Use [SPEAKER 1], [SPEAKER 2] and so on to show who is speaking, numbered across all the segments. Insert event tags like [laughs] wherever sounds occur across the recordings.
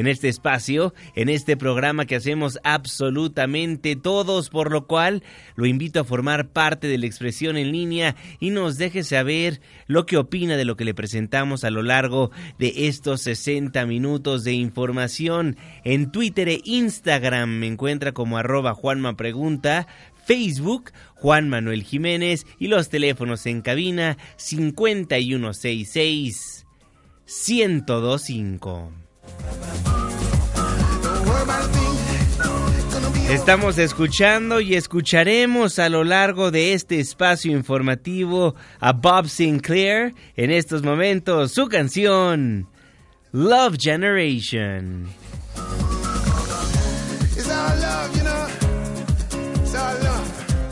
[SPEAKER 1] en este espacio, en este programa que hacemos absolutamente todos, por lo cual lo invito a formar parte de la expresión en línea y nos deje saber lo que opina de lo que le presentamos a lo largo de estos 60 minutos de información. En Twitter e Instagram me encuentra como arroba Juanma Pregunta, Facebook Juan Manuel Jiménez y los teléfonos en cabina 5166 1025. Estamos escuchando y escucharemos a lo largo de este espacio informativo a Bob Sinclair en estos momentos su canción Love Generation.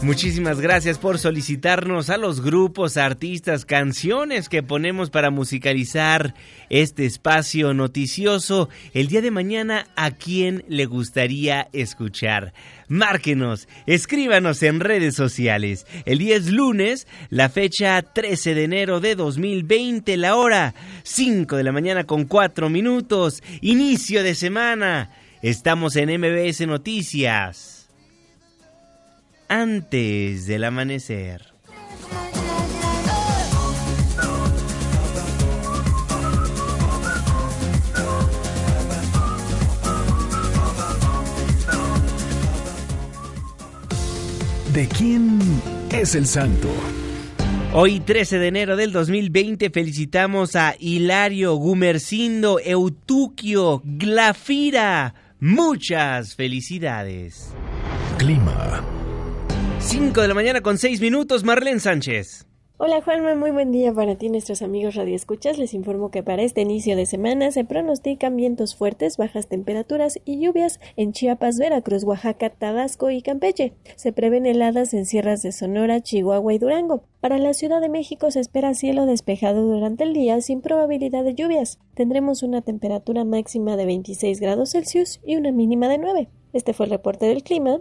[SPEAKER 1] Muchísimas gracias por solicitarnos a los grupos, artistas, canciones que ponemos para musicalizar este espacio noticioso. El día de mañana, ¿a quién le gustaría escuchar? Márquenos, escríbanos en redes sociales. El día es lunes, la fecha 13 de enero de 2020, la hora 5 de la mañana con 4 minutos, inicio de semana. Estamos en MBS Noticias antes del amanecer.
[SPEAKER 2] ¿De quién es el santo?
[SPEAKER 1] Hoy 13 de enero del 2020 felicitamos a Hilario, Gumercindo, Eutuquio, Glafira. Muchas felicidades.
[SPEAKER 2] Clima.
[SPEAKER 1] 5 de la mañana con 6 minutos, Marlene Sánchez.
[SPEAKER 3] Hola Juanma, muy buen día para ti nuestros amigos radioescuchas. Les informo que para este inicio de semana se pronostican vientos fuertes, bajas temperaturas y lluvias en Chiapas, Veracruz, Oaxaca, Tabasco y Campeche. Se prevén heladas en sierras de Sonora, Chihuahua y Durango. Para la Ciudad de México se espera cielo despejado durante el día sin probabilidad de lluvias. Tendremos una temperatura máxima de 26 grados Celsius y una mínima de 9. Este fue el reporte del clima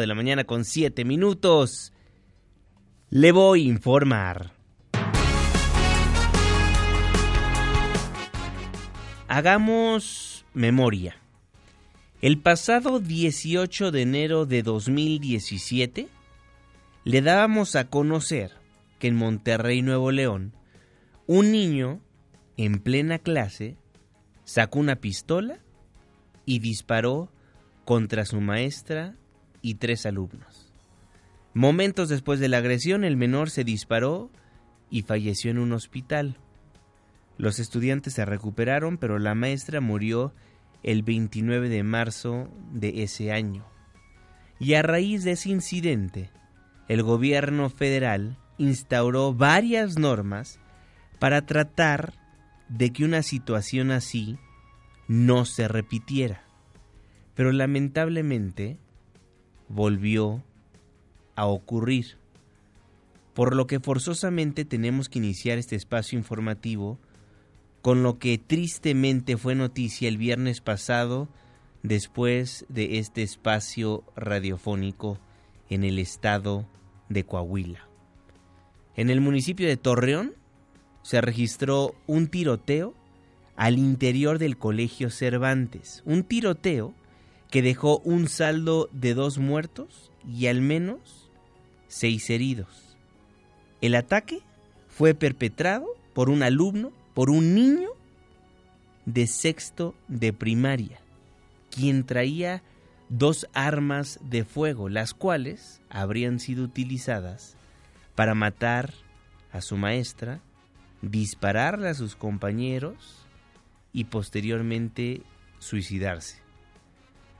[SPEAKER 1] de la mañana con 7 minutos. Le voy a informar. Hagamos memoria. El pasado 18 de enero de 2017 le dábamos a conocer que en Monterrey, Nuevo León, un niño en plena clase sacó una pistola y disparó contra su maestra y tres alumnos. Momentos después de la agresión, el menor se disparó y falleció en un hospital. Los estudiantes se recuperaron, pero la maestra murió el 29 de marzo de ese año. Y a raíz de ese incidente, el gobierno federal instauró varias normas para tratar de que una situación así no se repitiera. Pero lamentablemente volvió a ocurrir, por lo que forzosamente tenemos que iniciar este espacio informativo con lo que tristemente fue noticia el viernes pasado después de este espacio radiofónico en el estado de Coahuila. En el municipio de Torreón se registró un tiroteo al interior del colegio Cervantes, un tiroteo que dejó un saldo de dos muertos y al menos seis heridos. El ataque fue perpetrado por un alumno, por un niño de sexto de primaria, quien traía dos armas de fuego, las cuales habrían sido utilizadas para matar a su maestra, dispararle a sus compañeros y posteriormente suicidarse.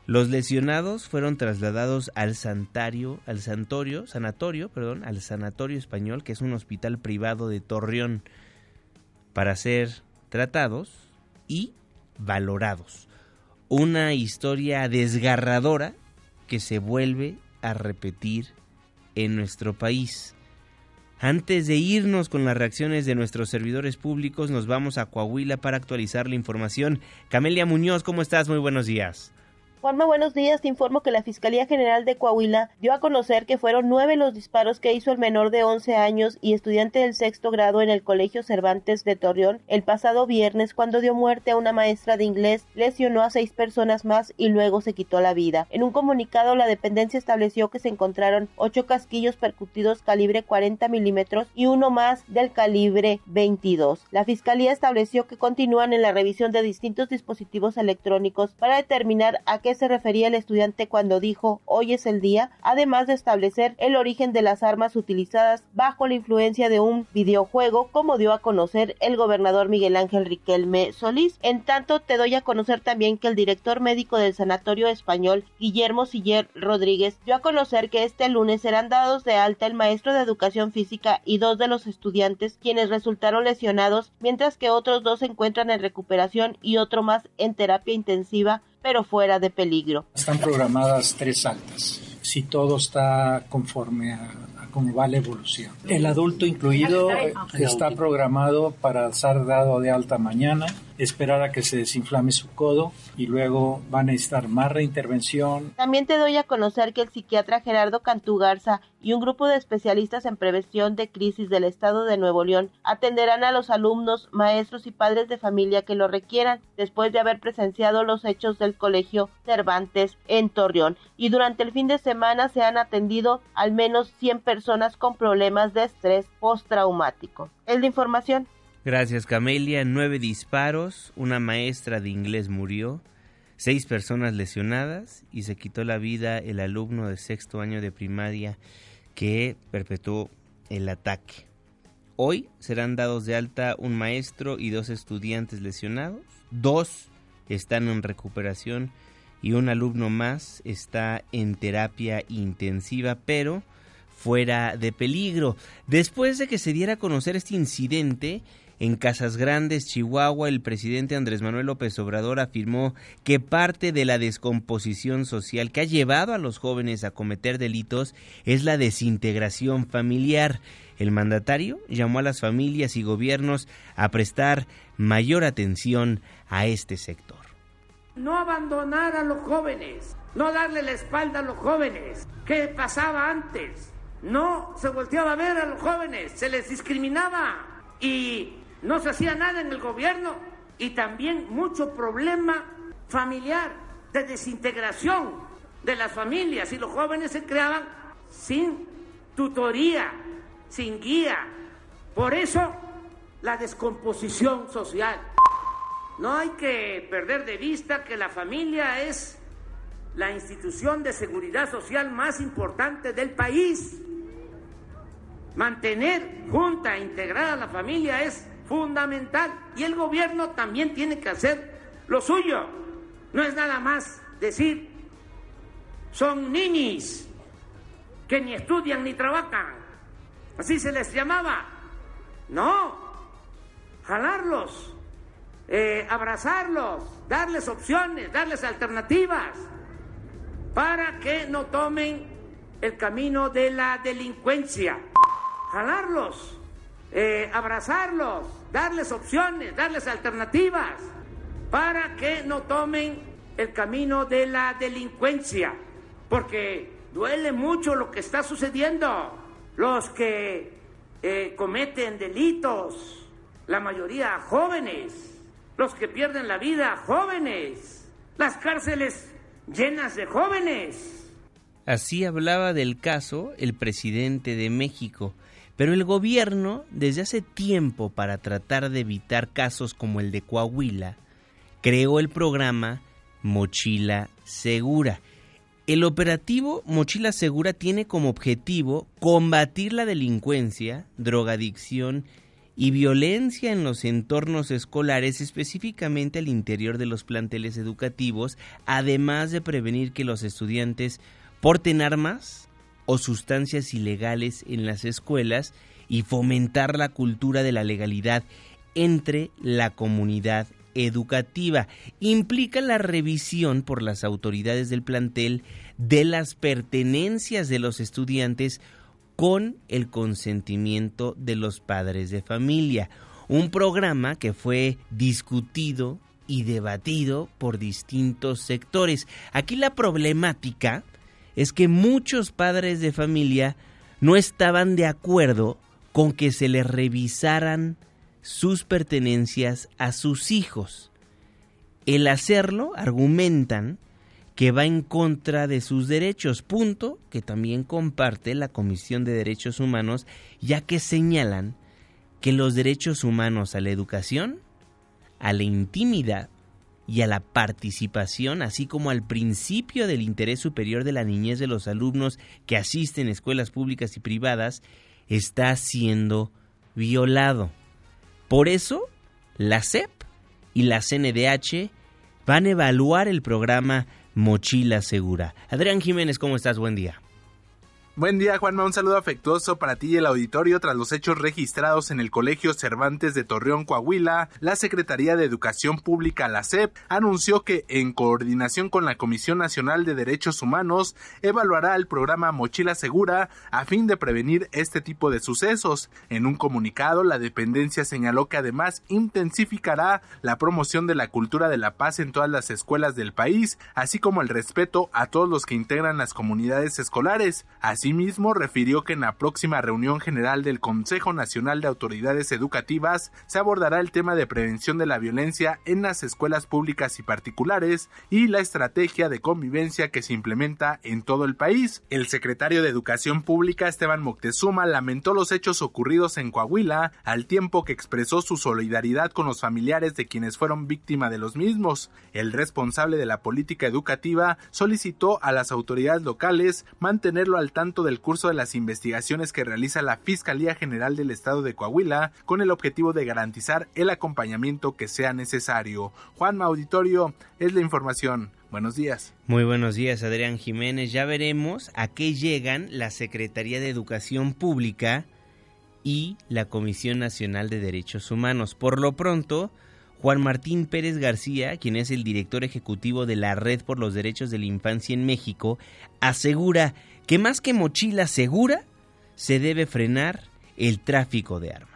[SPEAKER 1] Los lesionados fueron trasladados al santario, al santorio, sanatorio, perdón, al sanatorio español, que es un hospital privado de Torreón, para ser tratados y valorados. Una historia desgarradora que se vuelve a repetir en nuestro país. Antes de irnos con las reacciones de nuestros servidores públicos, nos vamos a Coahuila para actualizar la información. Camelia Muñoz, ¿cómo estás? Muy buenos días.
[SPEAKER 4] Juanma, buenos días. Te informo que la Fiscalía General de Coahuila dio a conocer que fueron nueve los disparos que hizo el menor de 11 años y estudiante del sexto grado en el Colegio Cervantes de Torreón el pasado viernes cuando dio muerte a una maestra de inglés, lesionó a seis personas más y luego se quitó la vida. En un comunicado, la dependencia estableció que se encontraron ocho casquillos percutidos calibre 40 milímetros y uno más del calibre 22. La Fiscalía estableció que continúan en la revisión de distintos dispositivos electrónicos para determinar a qué se refería el estudiante cuando dijo hoy es el día, además de establecer el origen de las armas utilizadas bajo la influencia de un videojuego, como dio a conocer el gobernador Miguel Ángel Riquelme Solís. En tanto, te doy a conocer también que el director médico del Sanatorio Español, Guillermo Siller Rodríguez, dio a conocer que este lunes serán dados de alta el maestro de educación física y dos de los estudiantes, quienes resultaron lesionados, mientras que otros dos se encuentran en recuperación y otro más en terapia intensiva pero fuera de peligro.
[SPEAKER 5] Están programadas tres altas. Si todo está conforme a, cómo va la evolución. El adulto incluido está programado para ser dado de alta mañana esperar a que se desinflame su codo y luego va a necesitar más reintervención.
[SPEAKER 4] También te doy a conocer que el psiquiatra Gerardo Cantugarza y un grupo de especialistas en prevención de crisis del estado de Nuevo León atenderán a los alumnos, maestros y padres de familia que lo requieran después de haber presenciado los hechos del colegio Cervantes en Torreón. Y durante el fin de semana se han atendido al menos 100 personas con problemas de estrés postraumático. Es de información.
[SPEAKER 1] Gracias Camelia. Nueve disparos, una maestra de inglés murió, seis personas lesionadas y se quitó la vida el alumno de sexto año de primaria que perpetuó el ataque. Hoy serán dados de alta un maestro y dos estudiantes lesionados, dos están en recuperación y un alumno más está en terapia intensiva, pero fuera de peligro. Después de que se diera a conocer este incidente, en Casas Grandes, Chihuahua, el presidente Andrés Manuel López Obrador afirmó que parte de la descomposición social que ha llevado a los jóvenes a cometer delitos es la desintegración familiar. El mandatario llamó a las familias y gobiernos a prestar mayor atención a este sector.
[SPEAKER 6] No abandonar a los jóvenes, no darle la espalda a los jóvenes. ¿Qué pasaba antes? No se volteaba a ver a los jóvenes, se les discriminaba y no se hacía nada en el gobierno y también mucho problema familiar de desintegración de las familias y los jóvenes se creaban sin tutoría, sin guía. Por eso la descomposición social. No hay que perder de vista que la familia es la institución de seguridad social más importante del país. Mantener junta, e integrada la familia es fundamental. Y el gobierno también tiene que hacer lo suyo. No es nada más decir, son niños que ni estudian ni trabajan. Así se les llamaba. No, jalarlos, eh, abrazarlos, darles opciones, darles alternativas para que no tomen el camino de la delincuencia. Jalarlos, eh, abrazarlos, darles opciones, darles alternativas para que no tomen el camino de la delincuencia, porque duele mucho lo que está sucediendo. Los que eh, cometen delitos, la mayoría jóvenes, los que pierden la vida jóvenes, las cárceles llenas de jóvenes.
[SPEAKER 1] Así hablaba del caso el presidente de México, pero el gobierno, desde hace tiempo para tratar de evitar casos como el de Coahuila, creó el programa Mochila Segura. El operativo Mochila Segura tiene como objetivo combatir la delincuencia, drogadicción y violencia en los entornos escolares, específicamente al interior de los planteles educativos, además de prevenir que los estudiantes porten armas o sustancias ilegales en las escuelas y fomentar la cultura de la legalidad entre la comunidad educativa. Implica la revisión por las autoridades del plantel de las pertenencias de los estudiantes con el consentimiento de los padres de familia. Un programa que fue discutido y debatido por distintos sectores. Aquí la problemática es que muchos padres de familia no estaban de acuerdo con que se les revisaran sus pertenencias a sus hijos. El hacerlo, argumentan, que va en contra de sus derechos, punto que también comparte la Comisión de Derechos Humanos, ya que señalan que los derechos humanos a la educación, a la intimidad y a la participación, así como al principio del interés superior de la niñez de los alumnos que asisten a escuelas públicas y privadas, está siendo violado. Por eso, la CEP y la CNDH van a evaluar el programa Mochila Segura. Adrián Jiménez, ¿cómo estás? Buen día.
[SPEAKER 7] Buen día, Juanma. Un saludo afectuoso para ti y el auditorio. Tras los hechos registrados en el Colegio Cervantes de Torreón, Coahuila, la Secretaría de Educación Pública, la SEP, anunció que, en coordinación con la Comisión Nacional de Derechos Humanos, evaluará el programa Mochila Segura a fin de prevenir este tipo de sucesos. En un comunicado, la dependencia señaló que además intensificará la promoción de la cultura de la paz en todas las escuelas del país, así como el respeto a todos los que integran las comunidades escolares. Asimismo, refirió que en la próxima reunión general del Consejo Nacional de Autoridades Educativas se abordará el tema de prevención de la violencia en las escuelas públicas y particulares y la estrategia de convivencia que se implementa en todo el país. El secretario de Educación Pública, Esteban Moctezuma, lamentó los hechos ocurridos en Coahuila, al tiempo que expresó su solidaridad con los familiares de quienes fueron víctimas de los mismos. El responsable de la política educativa solicitó a las autoridades locales mantenerlo al tanto del curso de las investigaciones que realiza la Fiscalía General del Estado de Coahuila con el objetivo de garantizar el acompañamiento que sea necesario. Juan Auditorio es la información. Buenos días.
[SPEAKER 1] Muy buenos días, Adrián Jiménez. Ya veremos a qué llegan la Secretaría de Educación Pública y la Comisión Nacional de Derechos Humanos. Por lo pronto, Juan Martín Pérez García, quien es el director ejecutivo de la Red por los Derechos de la Infancia en México, asegura que más que mochila segura, se debe frenar el tráfico de armas.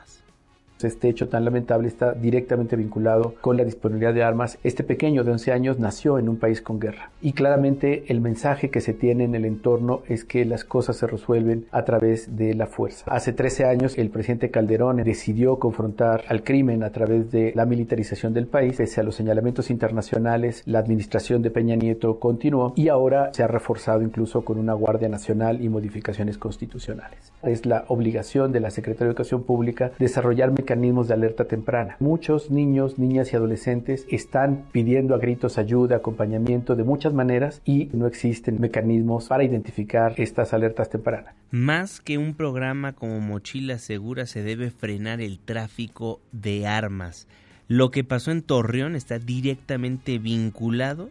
[SPEAKER 8] Este hecho tan lamentable está directamente vinculado con la disponibilidad de armas. Este pequeño de 11 años nació en un país con guerra y claramente el mensaje que se tiene en el entorno es que las cosas se resuelven a través de la fuerza. Hace 13 años el presidente Calderón decidió confrontar al crimen a través de la militarización del país. Pese a los señalamientos internacionales, la administración de Peña Nieto continuó y ahora se ha reforzado incluso con una Guardia Nacional y modificaciones constitucionales. Es la obligación de la Secretaría de Educación Pública desarrollar mecanismos de alerta temprana. Muchos niños, niñas y adolescentes están pidiendo a gritos ayuda, acompañamiento de muchas maneras y no existen mecanismos para identificar estas alertas tempranas.
[SPEAKER 1] Más que un programa como Mochila Segura se debe frenar el tráfico de armas. Lo que pasó en Torreón está directamente vinculado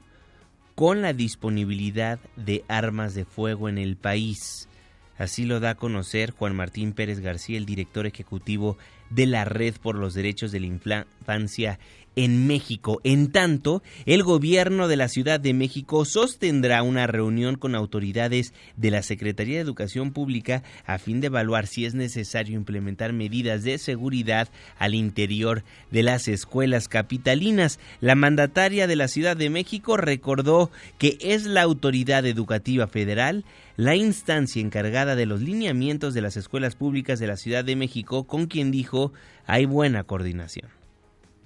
[SPEAKER 1] con la disponibilidad de armas de fuego en el país. Así lo da a conocer Juan Martín Pérez García, el director ejecutivo de la Red por los Derechos de la Infancia en México. En tanto, el gobierno de la Ciudad de México sostendrá una reunión con autoridades de la Secretaría de Educación Pública a fin de evaluar si es necesario implementar medidas de seguridad al interior de las escuelas capitalinas. La mandataria de la Ciudad de México recordó que es la autoridad educativa federal la instancia encargada de los lineamientos de las escuelas públicas de la Ciudad de México, con quien dijo hay buena coordinación.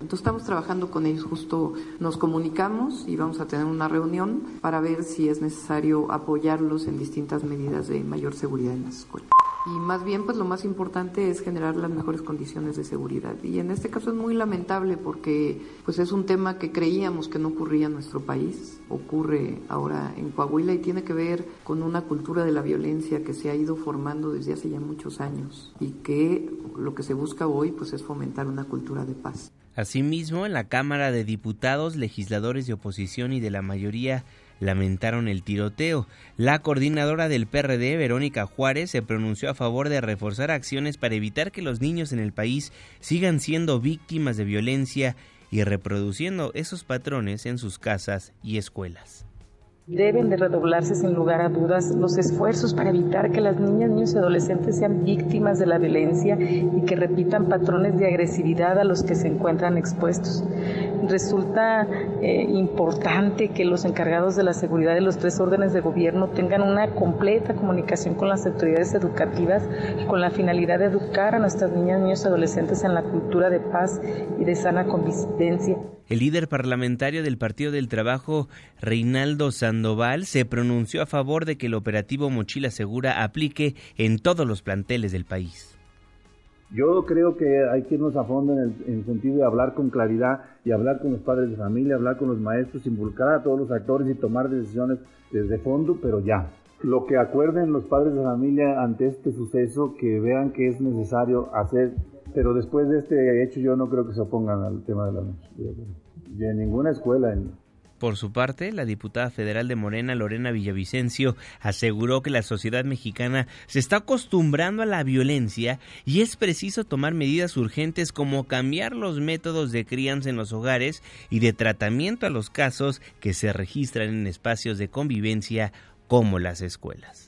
[SPEAKER 9] Entonces estamos trabajando con ellos, justo nos comunicamos y vamos a tener una reunión para ver si es necesario apoyarlos en distintas medidas de mayor seguridad en las escuelas. Y más bien, pues lo más importante es generar las mejores condiciones de seguridad. Y en este caso es muy lamentable porque pues es un tema que creíamos que no ocurría en nuestro país, ocurre ahora en Coahuila y tiene que ver con una cultura de la violencia que se ha ido formando desde hace ya muchos años y que lo que se busca hoy pues es fomentar una cultura de paz.
[SPEAKER 1] Asimismo, en la Cámara de Diputados, legisladores de oposición y de la mayoría lamentaron el tiroteo. La coordinadora del PRD, Verónica Juárez, se pronunció a favor de reforzar acciones para evitar que los niños en el país sigan siendo víctimas de violencia y reproduciendo esos patrones en sus casas y escuelas.
[SPEAKER 10] Deben de redoblarse sin lugar a dudas los esfuerzos para evitar que las niñas, niños y adolescentes sean víctimas de la violencia y que repitan patrones de agresividad a los que se encuentran expuestos. Resulta eh, importante que los encargados de la seguridad de los tres órdenes de gobierno tengan una completa comunicación con las autoridades educativas con la finalidad de educar a nuestras niñas, niños y adolescentes en la cultura de paz y de sana convivencia.
[SPEAKER 1] El líder parlamentario del Partido del Trabajo, Reinaldo Sandoval, se pronunció a favor de que el operativo Mochila Segura aplique en todos los planteles del país.
[SPEAKER 11] Yo creo que hay que irnos a fondo en el, sentido de hablar con claridad y hablar con los padres de familia, hablar con los maestros, involucrar a todos los actores y tomar decisiones desde fondo, pero ya. Lo que acuerden los padres de familia ante este suceso, que vean que es necesario hacer pero después de este hecho yo no creo que se opongan al tema de la de ninguna escuela.
[SPEAKER 1] Por su parte, la diputada federal de Morena, Lorena Villavicencio, aseguró que la sociedad mexicana se está acostumbrando a la violencia y es preciso tomar medidas urgentes como cambiar los métodos de crianza en los hogares y de tratamiento a los casos que se registran en espacios de convivencia como las escuelas.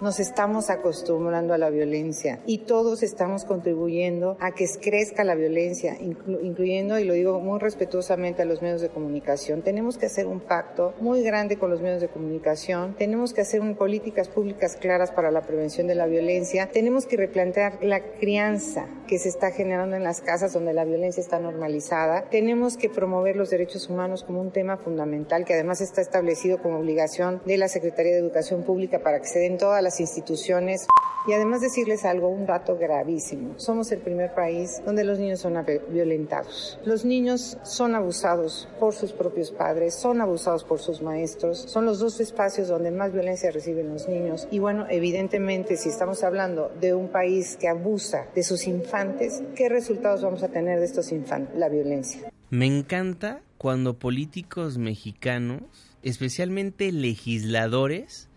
[SPEAKER 12] Nos estamos acostumbrando a la violencia y todos estamos contribuyendo a que crezca la violencia, incluyendo, y lo digo muy respetuosamente, a los medios de comunicación. Tenemos que hacer un pacto muy grande con los medios de comunicación, tenemos que hacer políticas públicas claras para la prevención de la violencia, tenemos que replantear la crianza que se está generando en las casas donde la violencia está normalizada, tenemos que promover los derechos humanos como un tema fundamental que además está establecido como obligación de la Secretaría de Educación Pública para que se den todas las instituciones. Y además decirles algo, un dato gravísimo. Somos el primer país donde los niños son violentados. Los niños son abusados por sus propios padres, son abusados por sus maestros. Son los dos espacios donde más violencia reciben los niños. Y bueno, evidentemente, si estamos hablando de un país que abusa de sus infantes, ¿qué resultados vamos a tener de estos infantes? La violencia.
[SPEAKER 1] Me encanta cuando políticos mexicanos, especialmente legisladores,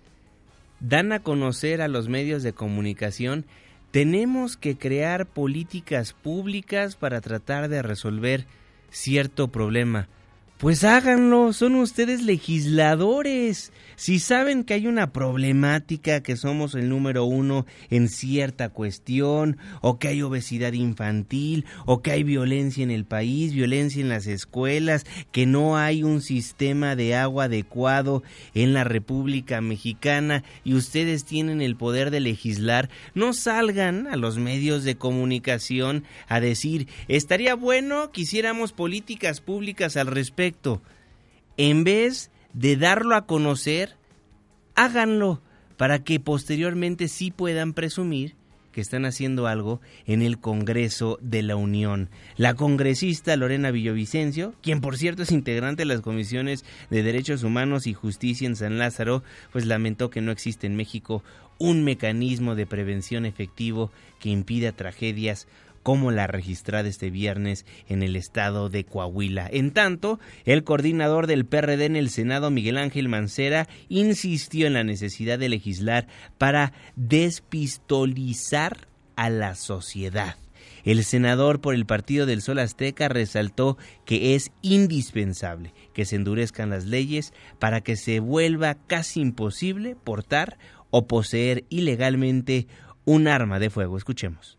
[SPEAKER 1] dan a conocer a los medios de comunicación, tenemos que crear políticas públicas para tratar de resolver cierto problema. Pues háganlo, son ustedes legisladores. Si saben que hay una problemática, que somos el número uno en cierta cuestión, o que hay obesidad infantil, o que hay violencia en el país, violencia en las escuelas, que no hay un sistema de agua adecuado en la República Mexicana y ustedes tienen el poder de legislar, no salgan a los medios de comunicación a decir, estaría bueno que hiciéramos políticas públicas al en vez de darlo a conocer, háganlo para que posteriormente sí puedan presumir que están haciendo algo en el Congreso de la Unión. La congresista Lorena Villavicencio, quien por cierto es integrante de las comisiones de Derechos Humanos y Justicia en San Lázaro, pues lamentó que no existe en México un mecanismo de prevención efectivo que impida tragedias como la registrada este viernes en el estado de Coahuila. En tanto, el coordinador del PRD en el Senado, Miguel Ángel Mancera, insistió en la necesidad de legislar para despistolizar a la sociedad. El senador por el Partido del Sol Azteca resaltó que es indispensable que se endurezcan las leyes para que se vuelva casi imposible portar o poseer ilegalmente un arma de fuego. Escuchemos.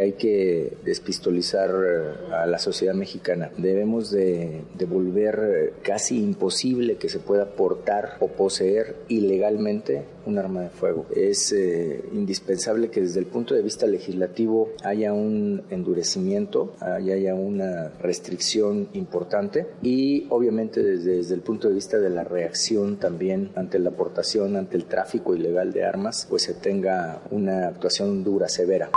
[SPEAKER 13] Hay que despistolizar eh, a la sociedad mexicana. Debemos de, eh, casi imposible que se pueda portar o poseer ilegalmente un arma de fuego. Es eh, indispensable que desde el punto de vista legislativo haya un endurecimiento, haya una restricción importante y obviamente desde, desde el punto de vista de la reacción también ante la aportación, ante el tráfico ilegal de armas, pues se tenga una actuación dura, severa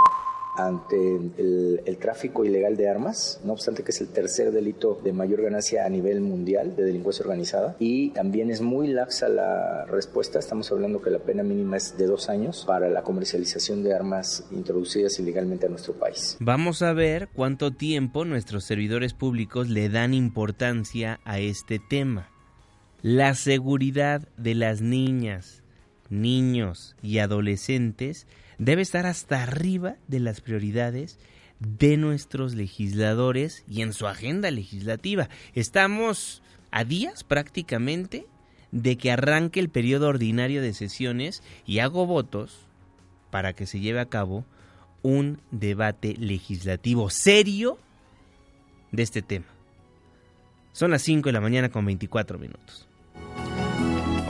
[SPEAKER 13] ante el, tráfico ilegal de armas, no obstante que es el tercer delito de mayor ganancia a nivel mundial de delincuencia organizada y también es muy laxa la respuesta, estamos hablando que la pena mínima es de dos años para la comercialización de armas introducidas ilegalmente a nuestro país.
[SPEAKER 1] Vamos a ver cuánto tiempo nuestros servidores públicos le dan importancia a este tema. La seguridad de las niñas, niños y adolescentes debe estar hasta arriba de las prioridades de nuestros legisladores y en su agenda legislativa. Estamos a días prácticamente de que arranque el periodo ordinario de sesiones y hago votos para que se lleve a cabo un debate legislativo serio de este tema. Son las 5 de la mañana con 24 minutos.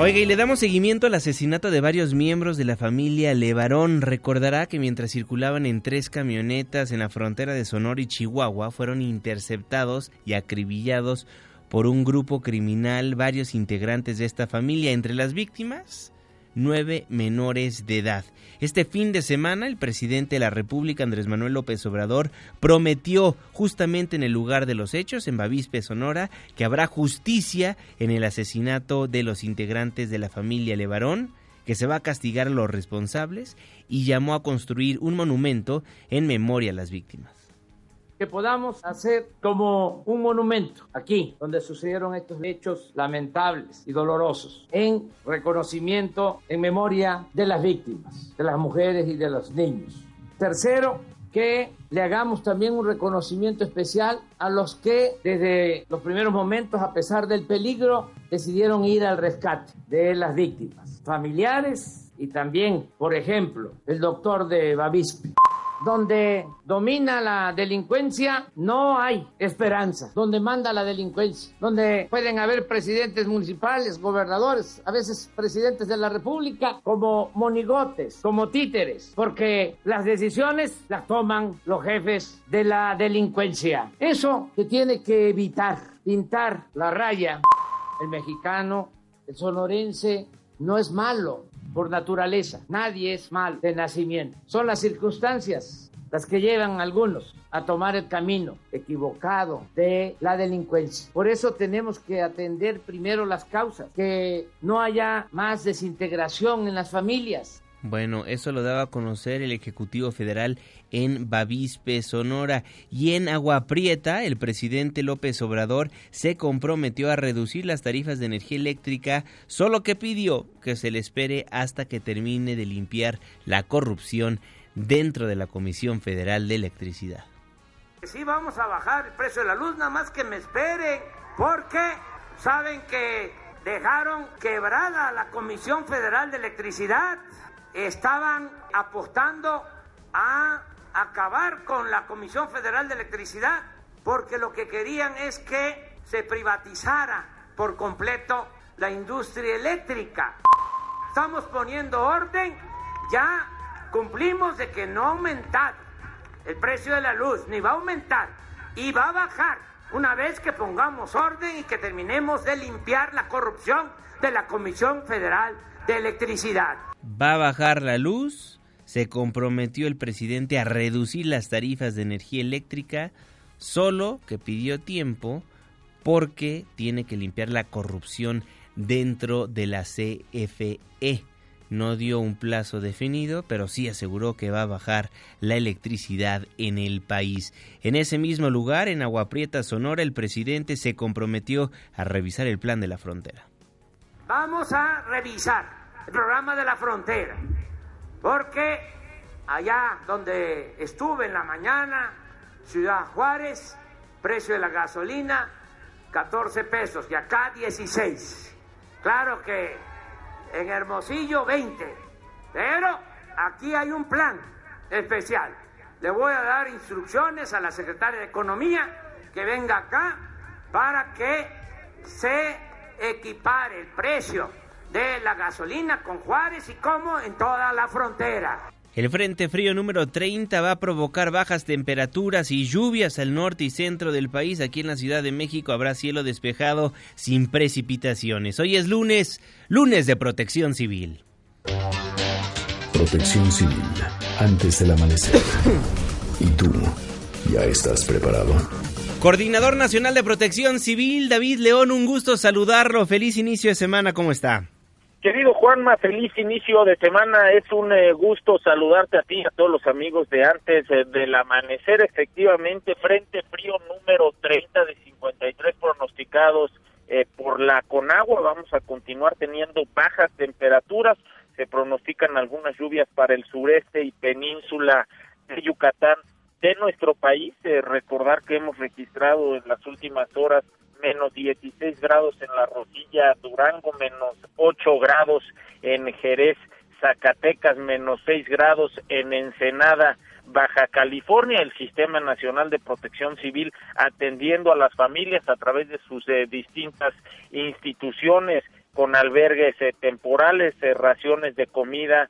[SPEAKER 1] Oiga, y le damos seguimiento al asesinato de varios miembros de la familia Levarón. Recordará que mientras circulaban en tres camionetas en la frontera de Sonora y Chihuahua, fueron interceptados y acribillados por un grupo criminal varios integrantes de esta familia. Entre las víctimas, nueve menores de edad. Este fin de semana el presidente de la República, Andrés Manuel López Obrador, prometió justamente en el lugar de los hechos, en Bavispe, Sonora, que habrá justicia en el asesinato de los integrantes de la familia Levarón, que se va a castigar a los responsables y llamó a construir un monumento en memoria a las víctimas
[SPEAKER 14] que podamos hacer como un monumento aquí, donde sucedieron estos hechos lamentables y dolorosos, en reconocimiento, en memoria de las víctimas, de las mujeres y de los niños. Tercero, que le hagamos también un reconocimiento especial a los que desde los primeros momentos, a pesar del peligro, decidieron ir al rescate de las víctimas, familiares y también, por ejemplo, el doctor de Bavispe donde domina la delincuencia, no hay esperanza. Donde manda la delincuencia, donde pueden haber presidentes municipales, gobernadores, a veces presidentes de la República, como monigotes, como títeres, porque las decisiones las toman los jefes de la delincuencia. Eso se tiene que evitar, pintar la raya. El mexicano, el sonorense, no es malo, por naturaleza. Nadie es mal de nacimiento. Son las circunstancias las que llevan a algunos a tomar el camino equivocado de la delincuencia. Por eso tenemos que atender primero las causas, que no haya más desintegración en las familias,
[SPEAKER 1] bueno, eso lo daba a conocer el Ejecutivo Federal en Bavispe, Sonora. Y en Agua Prieta, el presidente López Obrador se comprometió a reducir las tarifas de energía eléctrica, solo que pidió que se le espere hasta que termine de limpiar la corrupción dentro de la Comisión Federal de Electricidad.
[SPEAKER 6] Sí, vamos a bajar el precio de la luz, nada más que me esperen, porque saben que dejaron quebrada la Comisión Federal de Electricidad estaban apostando a acabar con la Comisión Federal de Electricidad porque lo que querían es que se privatizara por completo la industria eléctrica. Estamos poniendo orden, ya cumplimos de que no aumentar el precio de la luz, ni va a aumentar, y va a bajar una vez que pongamos orden y que terminemos de limpiar la corrupción de la Comisión Federal de Electricidad
[SPEAKER 1] va a bajar la luz. Se comprometió el presidente a reducir las tarifas de energía eléctrica, solo que pidió tiempo porque tiene que limpiar la corrupción dentro de la CFE. no dio un plazo definido, pero sí aseguró que va a bajar la electricidad en el país. En ese mismo lugar, en Agua Prieta, Sonora, el presidente se comprometió a revisar el plan de la frontera.
[SPEAKER 6] Vamos a revisar el programa de la frontera, porque allá donde estuve en la mañana, Ciudad Juárez, precio de la gasolina 14 pesos y acá 16. Claro que en Hermosillo 20, pero aquí hay un plan especial. Le voy a dar instrucciones a la secretaria de Economía que venga acá para que se equipare el precio de la gasolina con Juárez y como en toda la frontera.
[SPEAKER 1] El Frente Frío número 30 va a provocar bajas temperaturas y lluvias al norte y centro del país. Aquí en la Ciudad de México habrá cielo despejado sin precipitaciones. Hoy es lunes, lunes de protección civil.
[SPEAKER 2] Protección civil, antes del amanecer. [laughs] ¿Y tú ya estás preparado?
[SPEAKER 1] Coordinador Nacional de Protección Civil, David León, un gusto saludarlo. Feliz inicio de semana, ¿cómo está?
[SPEAKER 15] Querido Juanma, feliz inicio de semana. Es un eh, gusto saludarte a ti y a todos los amigos de antes eh, del amanecer. Efectivamente, frente frío número 30 de 53 pronosticados eh, por la Conagua. Vamos a continuar teniendo bajas temperaturas. Se pronostican algunas lluvias para el sureste y península de Yucatán de nuestro país. recordar que hemos registrado en las últimas horas menos 16 grados en la Rosilla, Durango, menos 8 grados en Jerez, Zacatecas, menos 6 grados en Ensenada, Baja California, el Sistema Nacional de Protección Civil atendiendo a las familias a través de sus eh, distintas instituciones con albergues eh, temporales, eh, raciones de comida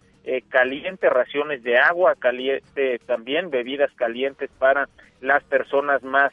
[SPEAKER 15] caliente, raciones de agua caliente también, bebidas calientes para las personas más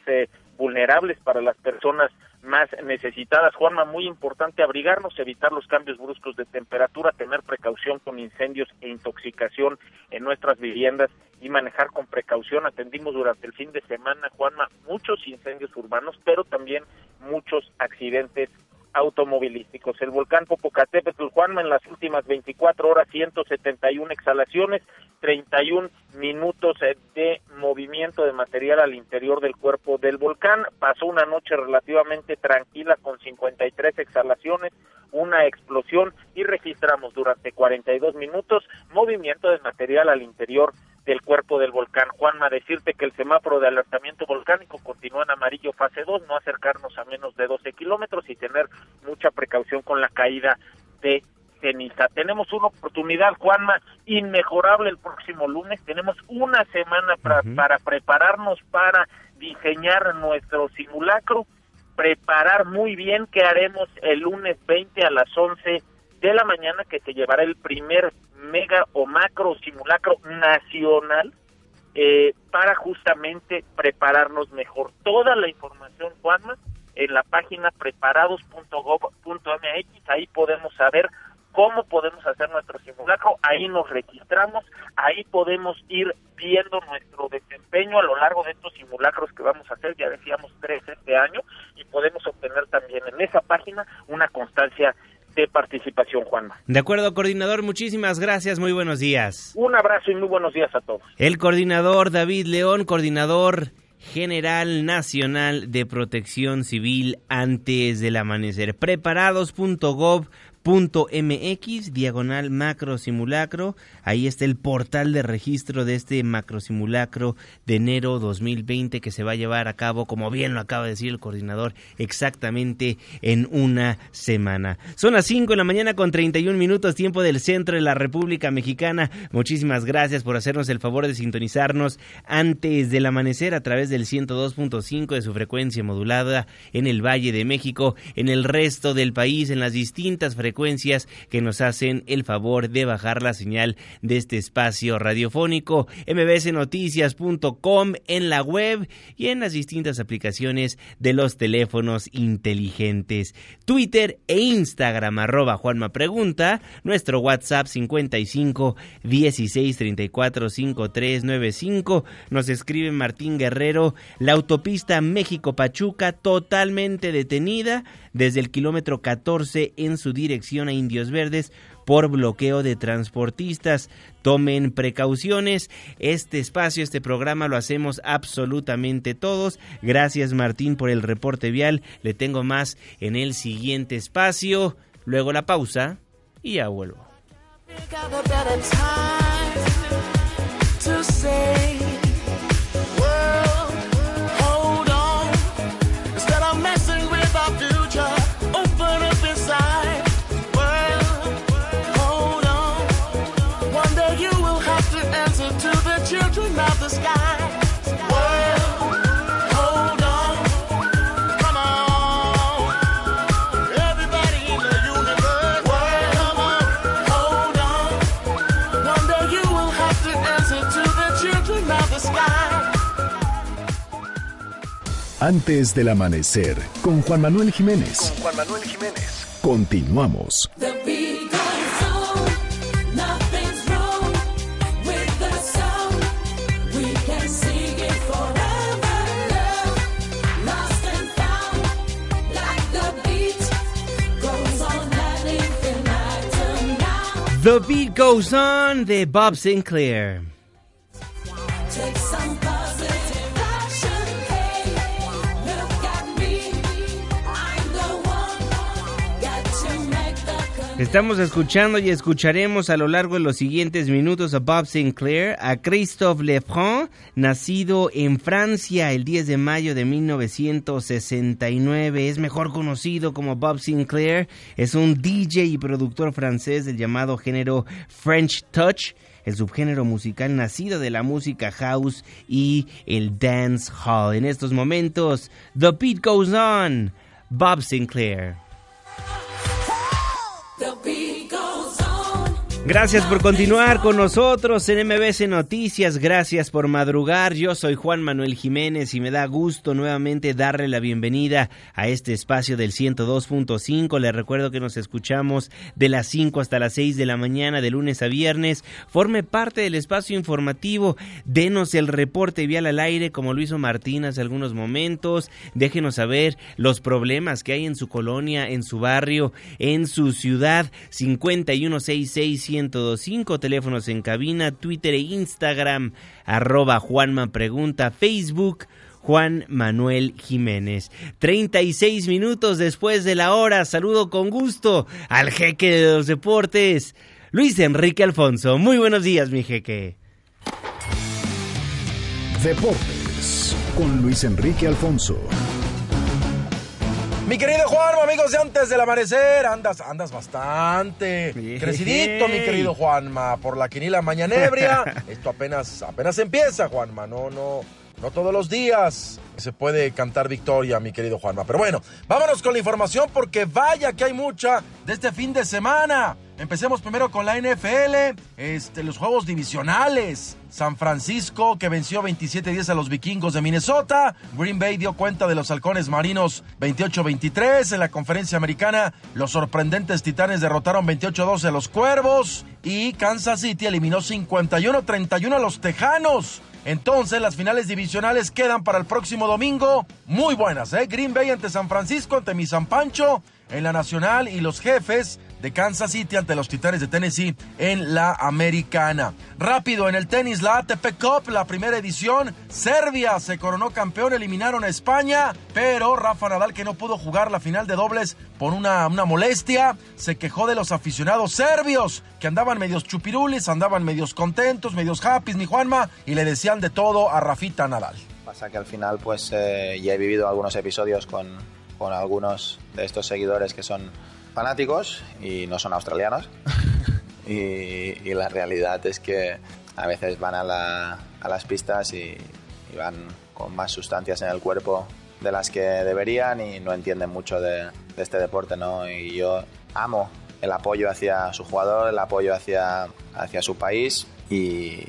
[SPEAKER 15] vulnerables, para las personas más necesitadas. Juanma, muy importante abrigarnos, evitar los cambios bruscos de temperatura, tener precaución con incendios e intoxicación en nuestras viviendas y manejar con precaución. Atendimos durante el fin de semana, Juanma, muchos incendios urbanos, pero también muchos accidentes automovilísticos. El volcán Popocatépetl, Juanma, en las últimas 24 horas, 171 exhalaciones, 31 minutos eh, de movimiento de material al interior del cuerpo del volcán. Pasó una noche relativamente tranquila con 53 exhalaciones, una explosión y registramos durante 42 minutos movimiento de material al interior del cuerpo del volcán. Juanma, decirte que el semáforo de alertamiento volcánico continúa en amarillo fase 2, no acercarnos a menos de 12 kilómetros y tener mucha precaución con la caída de ceniza. Tenemos una oportunidad, Juanma, inmejorable el próximo lunes. Tenemos una semana para, para prepararnos para diseñar nuestro simulacro, preparar muy bien qué haremos el lunes 20 a las 11 de la mañana que se llevará el primer mega o macro simulacro nacional eh, para justamente prepararnos mejor. Toda la información, Juanma, en la página preparados.gov.mx, ahí podemos saber cómo podemos hacer nuestro simulacro, ahí nos registramos, ahí podemos ir viendo nuestro desempeño a lo largo de estos simulacros que vamos a hacer, ya decíamos tres este año, y podemos obtener también en esa página una constancia de participación, Juanma.
[SPEAKER 1] De acuerdo, coordinador, muchísimas gracias, muy buenos días.
[SPEAKER 15] Un abrazo y muy buenos días a todos.
[SPEAKER 1] El coordinador David León, coordinador general nacional de protección civil antes del amanecer. Preparados.gov Punto .mx, diagonal macro simulacro. Ahí está el portal de registro de este macro simulacro de enero 2020 que se va a llevar a cabo, como bien lo acaba de decir el coordinador, exactamente en una semana. Son las 5 de la mañana con 31 minutos, tiempo del centro de la República Mexicana. Muchísimas gracias por hacernos el favor de sintonizarnos antes del amanecer a través del 102.5 de su frecuencia modulada en el Valle de México, en el resto del país, en las distintas frecuencias que nos hacen el favor de bajar la señal de este espacio radiofónico mbsnoticias.com en la web y en las distintas aplicaciones de los teléfonos inteligentes. Twitter e Instagram arroba Juanma Pregunta, nuestro WhatsApp 55 16 34 5395. Nos escribe Martín Guerrero, la autopista México Pachuca totalmente detenida desde el kilómetro 14 en su dirección a Indios Verdes por bloqueo de transportistas. Tomen precauciones. Este espacio, este programa lo hacemos absolutamente todos. Gracias Martín por el reporte vial. Le tengo más en el siguiente espacio. Luego la pausa y ya vuelvo.
[SPEAKER 2] Antes del amanecer, con Juan Manuel Jiménez.
[SPEAKER 16] Con Juan Manuel Jiménez.
[SPEAKER 2] Continuamos.
[SPEAKER 1] The Beat Goes On de Bob Sinclair. Estamos escuchando y escucharemos a lo largo de los siguientes minutos a Bob Sinclair, a Christophe Lefranc, nacido en Francia el 10 de mayo de 1969. Es mejor conocido como Bob Sinclair. Es un DJ y productor francés del llamado género French Touch el subgénero musical nacido de la música house y el dance hall. En estos momentos, The Beat Goes On, Bob Sinclair. They'll be Gracias por continuar con nosotros en MBC Noticias, gracias por madrugar. Yo soy Juan Manuel Jiménez y me da gusto nuevamente darle la bienvenida a este espacio del 102.5. Les recuerdo que nos escuchamos de las 5 hasta las 6 de la mañana de lunes a viernes. Forme parte del espacio informativo, denos el reporte vial al aire como lo hizo Martín hace algunos momentos. Déjenos saber los problemas que hay en su colonia, en su barrio, en su ciudad. 5166 1025, teléfonos en cabina, Twitter e Instagram, arroba Juanma Pregunta, Facebook. Juan Manuel Jiménez. 36 minutos después de la hora, saludo con gusto al jeque de los deportes, Luis Enrique Alfonso. Muy buenos días, mi jeque.
[SPEAKER 2] Deportes con Luis Enrique Alfonso.
[SPEAKER 17] Mi querido Juanma, amigos de antes del amanecer, andas, andas bastante crecidito, mi querido Juanma, por la quinila mañanebria. [laughs] Esto apenas, apenas empieza, Juanma, no, no, no todos los días se puede cantar victoria, mi querido Juanma. Pero bueno, vámonos con la información porque vaya que hay mucha de este fin de semana. Empecemos primero con la NFL, este, los juegos divisionales. San Francisco que venció 27-10 a los vikingos de Minnesota. Green Bay dio cuenta de los halcones marinos 28-23. En la conferencia americana, los sorprendentes titanes derrotaron 28-12 a los cuervos. Y Kansas City eliminó 51-31 a los tejanos. Entonces las finales divisionales quedan para el próximo domingo. Muy buenas, ¿eh? Green Bay ante San Francisco, ante mi San Pancho en la Nacional y los jefes de Kansas City ante los Titanes de Tennessee en la Americana. Rápido en el tenis, la ATP Cup, la primera edición, Serbia se coronó campeón, eliminaron a España, pero Rafa Nadal que no pudo jugar la final de dobles por una, una molestia, se quejó de los aficionados serbios que andaban medios chupirulis, andaban medios contentos, medios happy, mi Juanma, y le decían de todo a Rafita Nadal.
[SPEAKER 18] Pasa que al final pues eh, ya he vivido algunos episodios con, con algunos de estos seguidores que son fanáticos y no son australianos. [laughs] y, la realidad es que a veces van a, las pistas y, van con más sustancias en el cuerpo de las que deberían y no entienden mucho de, este deporte, ¿no? Y yo amo el apoyo hacia su jugador, el apoyo hacia, hacia su país [laughs] y,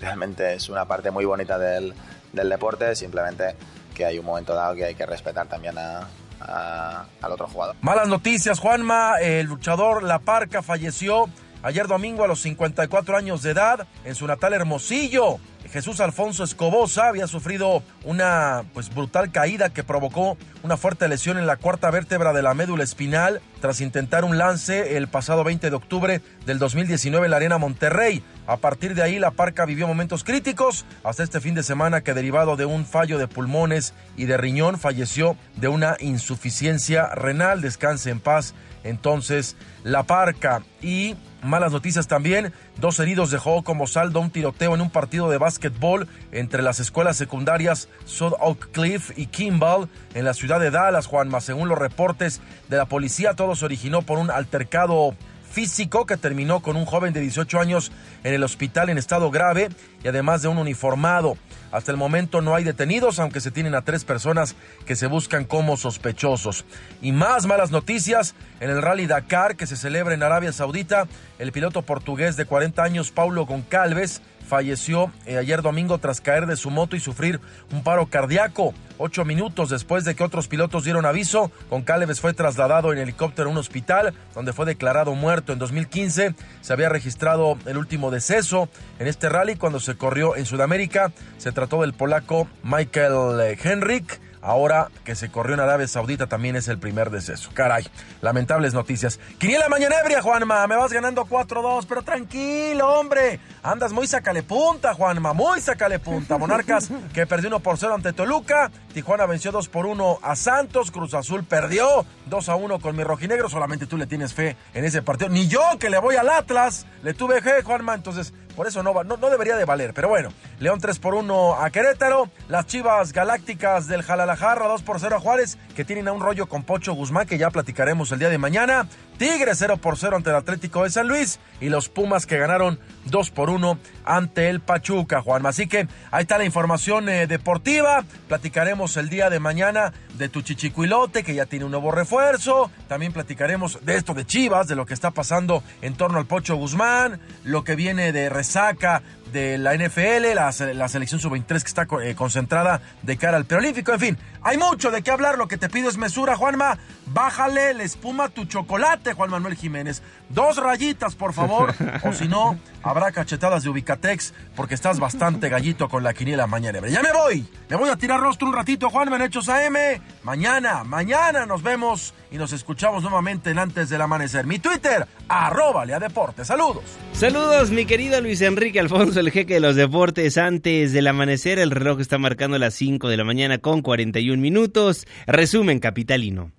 [SPEAKER 18] realmente es una parte muy bonita del, del deporte, simplemente que hay un momento dado que hay que respetar también a, al otro jugador.
[SPEAKER 17] Malas noticias, Juanma. El luchador La Parca falleció ayer domingo a los 54 años de edad en su natal Hermosillo. Jesús Alfonso Escobosa había sufrido una pues brutal caída que provocó una fuerte lesión en la cuarta vértebra de la médula espinal tras intentar un lance el pasado 20 de octubre del 2019 en la Arena Monterrey. A partir de ahí, la Parca vivió momentos críticos hasta este fin de semana que derivado de un fallo de pulmones y de riñón falleció de una insuficiencia renal. Descanse en paz. Entonces, la Parca y Malas noticias también, dos heridos dejó como saldo un tiroteo en un partido de básquetbol entre las escuelas secundarias South Oak Cliff y Kimball en la ciudad de Dallas, Juanma. Según los reportes de la policía, todo se originó por un altercado físico que terminó con un joven de 18 años en el hospital en estado grave y además de un uniformado. Hasta el momento no hay detenidos, aunque se tienen a tres personas que se buscan como sospechosos. Y más malas noticias, en el Rally Dakar que se celebra en Arabia Saudita, el piloto portugués de 40 años, Paulo Goncalves, falleció eh, ayer domingo tras caer de su moto y sufrir un paro cardíaco. Ocho minutos después de que otros pilotos dieron aviso, Goncalves fue trasladado en helicóptero a un hospital donde fue declarado muerto. En 2015 se había registrado el último deceso en este rally cuando se corrió en Sudamérica. Se trató del polaco Michael eh, Henrik Ahora que se corrió en Arabia Saudita también es el primer deceso. Caray, lamentables noticias. Quiniela Mañanebria, Juanma, me vas ganando 4-2, pero tranquilo, hombre. Andas muy sacale punta, Juanma, muy sacale punta. Monarcas [laughs] que perdió 1 por 0 ante Toluca. Tijuana venció 2 por 1 a Santos. Cruz Azul perdió 2 a 1 con mi rojinegro. Solamente tú le tienes fe en ese partido. Ni yo que le voy al Atlas le tuve fe, Juanma. Entonces, por eso no, no, no debería de valer. Pero bueno, León 3 por 1 a Querétaro. Las Chivas Galácticas del Jalalajarra 2 por 0 a Juárez, que tienen a un rollo con Pocho Guzmán, que ya platicaremos el día de mañana. Tigre 0 por 0 ante el Atlético de San Luis. Y los Pumas que ganaron 2 por 1 ante el Pachuca, Juan. Así que ahí está la información eh, deportiva. Platicaremos el día de mañana de tu chichicuilote, que ya tiene un nuevo refuerzo. También platicaremos de esto de Chivas, de lo que está pasando en torno al Pocho Guzmán, lo que viene de resaca de la NFL, la, la selección sub-23 que está eh, concentrada de cara al preolímpico. En fin, hay mucho de qué hablar. Lo que te pido es mesura, Juanma. Bájale la espuma tu chocolate, Juan Manuel Jiménez. Dos rayitas, por favor. o si no, habrá cachetadas de Ubicatex porque estás bastante gallito con la quiniela mañana. Ya me voy. Me voy a tirar rostro un ratito, Juanma, en Hechos AM. Mañana, mañana nos vemos y nos escuchamos nuevamente en Antes del Amanecer. Mi Twitter, arroba Lea Deportes. Saludos.
[SPEAKER 1] Saludos, mi querido Luis Enrique Alfonso, el jeque de los deportes. Antes del amanecer, el reloj está marcando las 5 de la mañana con 41 minutos. Resumen capitalino.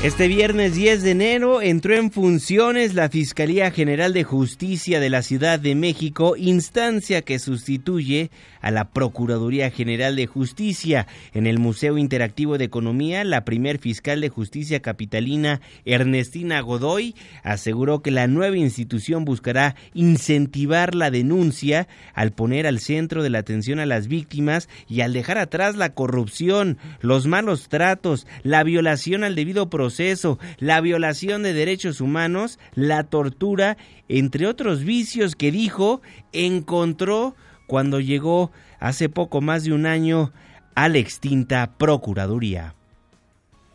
[SPEAKER 1] Este viernes 10 de enero entró en funciones la Fiscalía General de Justicia de la Ciudad de México, instancia que sustituye a la Procuraduría General de Justicia. En el Museo Interactivo de Economía, la primer fiscal de justicia capitalina, Ernestina Godoy, aseguró que la nueva institución buscará incentivar la denuncia al poner al centro de la atención a las víctimas y al dejar atrás la corrupción, los malos tratos, la violación al debido proceso proceso, la violación de derechos humanos, la tortura, entre otros vicios que dijo encontró cuando llegó hace poco más de un año a la extinta Procuraduría.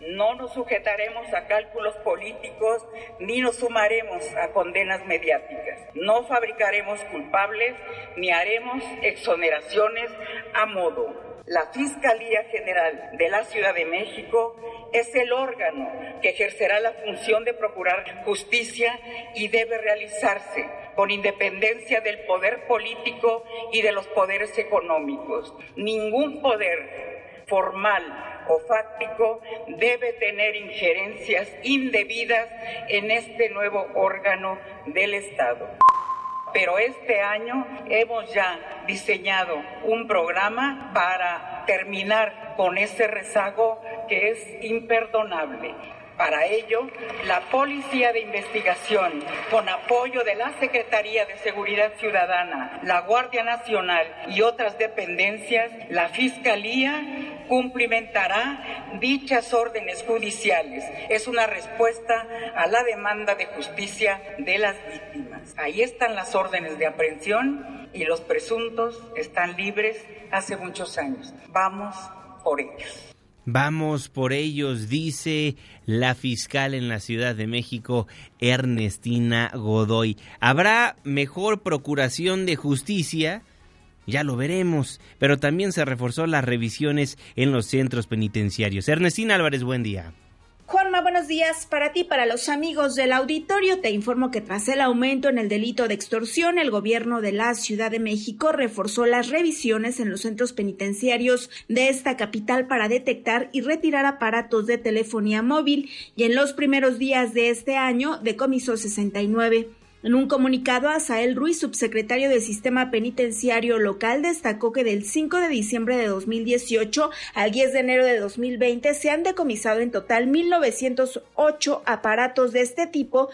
[SPEAKER 16] No nos sujetaremos a cálculos políticos ni nos sumaremos a condenas mediáticas. No fabricaremos culpables ni haremos exoneraciones a modo. La Fiscalía General de la Ciudad de México es el órgano que ejercerá la función de procurar justicia y debe realizarse con independencia del poder político y de los poderes económicos. Ningún poder formal o fáctico debe tener injerencias indebidas en este nuevo órgano del Estado pero este año hemos ya diseñado un programa para terminar con ese rezago que es imperdonable. Para ello, la Policía de Investigación, con apoyo de la Secretaría de Seguridad Ciudadana, la Guardia Nacional y otras dependencias, la Fiscalía cumplimentará dichas órdenes judiciales. Es una respuesta a la demanda de justicia de las víctimas. Ahí están las órdenes de aprehensión y los presuntos están libres hace muchos años. Vamos por ellos.
[SPEAKER 1] Vamos por ellos, dice la fiscal en la Ciudad de México, Ernestina Godoy. ¿Habrá mejor procuración de justicia? Ya lo veremos, pero también se reforzó las revisiones en los centros penitenciarios. Ernestina Álvarez, buen día.
[SPEAKER 19] Juanma, buenos días para ti, para los amigos del auditorio. Te informo que tras el aumento en el delito de extorsión, el gobierno de la Ciudad de México reforzó las revisiones en los centros penitenciarios de esta capital para detectar y retirar aparatos de telefonía móvil y en los primeros días de este año decomisó 69. En un comunicado, Asael Ruiz, subsecretario del Sistema Penitenciario Local, destacó que del 5 de diciembre de 2018 al 10 de enero de 2020 se han decomisado en total 1.908 aparatos de este tipo